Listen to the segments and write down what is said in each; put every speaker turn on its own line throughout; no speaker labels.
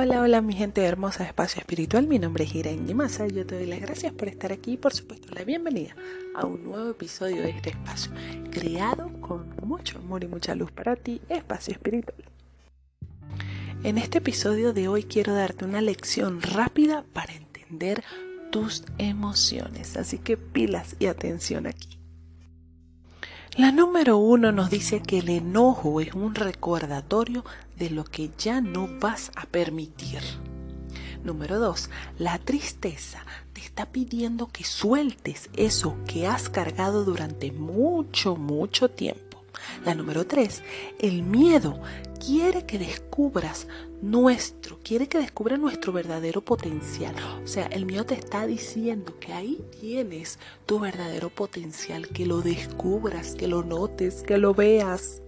Hola, hola mi gente hermosa de Espacio Espiritual, mi nombre es Irene Massa yo te doy las gracias por estar aquí y por supuesto la bienvenida a un nuevo episodio de este espacio, creado con mucho amor y mucha luz para ti, Espacio Espiritual. En este episodio de hoy quiero darte una lección rápida para entender tus emociones, así que pilas y atención aquí. La número uno nos dice que el enojo es un recordatorio de lo que ya no vas a permitir. Número dos, la tristeza te está pidiendo que sueltes eso que has cargado durante mucho, mucho tiempo. La número tres, el miedo quiere que descubras nuestro, quiere que descubras nuestro verdadero potencial. O sea, el miedo te está diciendo que ahí tienes tu verdadero potencial, que lo descubras, que lo notes, que lo veas.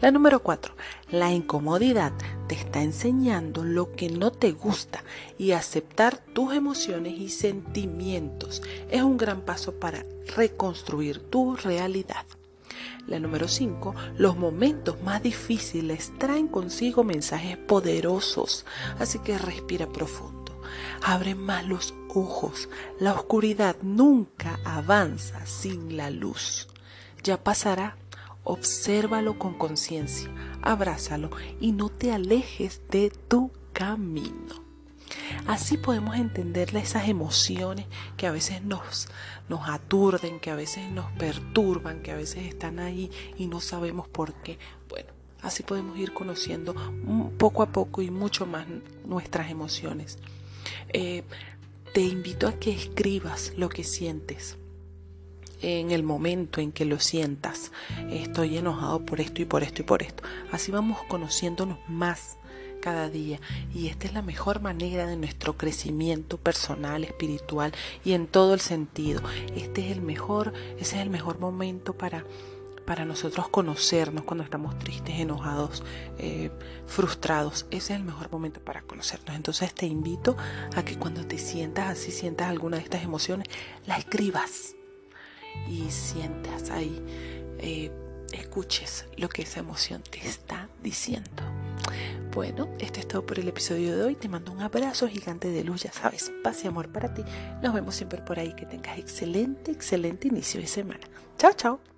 La número cuatro, la incomodidad te está enseñando lo que no te gusta y aceptar tus emociones y sentimientos es un gran paso para reconstruir tu realidad. La número 5, los momentos más difíciles traen consigo mensajes poderosos, así que respira profundo. Abre más los ojos. La oscuridad nunca avanza sin la luz. Ya pasará. Obsérvalo con conciencia, abrázalo y no te alejes de tu camino. Así podemos entender esas emociones que a veces nos, nos aturden, que a veces nos perturban, que a veces están ahí y no sabemos por qué. Bueno, así podemos ir conociendo poco a poco y mucho más nuestras emociones. Eh, te invito a que escribas lo que sientes en el momento en que lo sientas. Estoy enojado por esto y por esto y por esto. Así vamos conociéndonos más cada día y esta es la mejor manera de nuestro crecimiento personal, espiritual y en todo el sentido. Este es el mejor, ese es el mejor momento para para nosotros conocernos cuando estamos tristes, enojados, eh, frustrados. Ese es el mejor momento para conocernos. Entonces te invito a que cuando te sientas así, sientas alguna de estas emociones, la escribas y sientas ahí, eh, escuches lo que esa emoción te está diciendo. Bueno, esto es todo por el episodio de hoy. Te mando un abrazo gigante de luz, ya sabes, paz y amor para ti. Nos vemos siempre por ahí. Que tengas excelente, excelente inicio de semana. Chao, chao.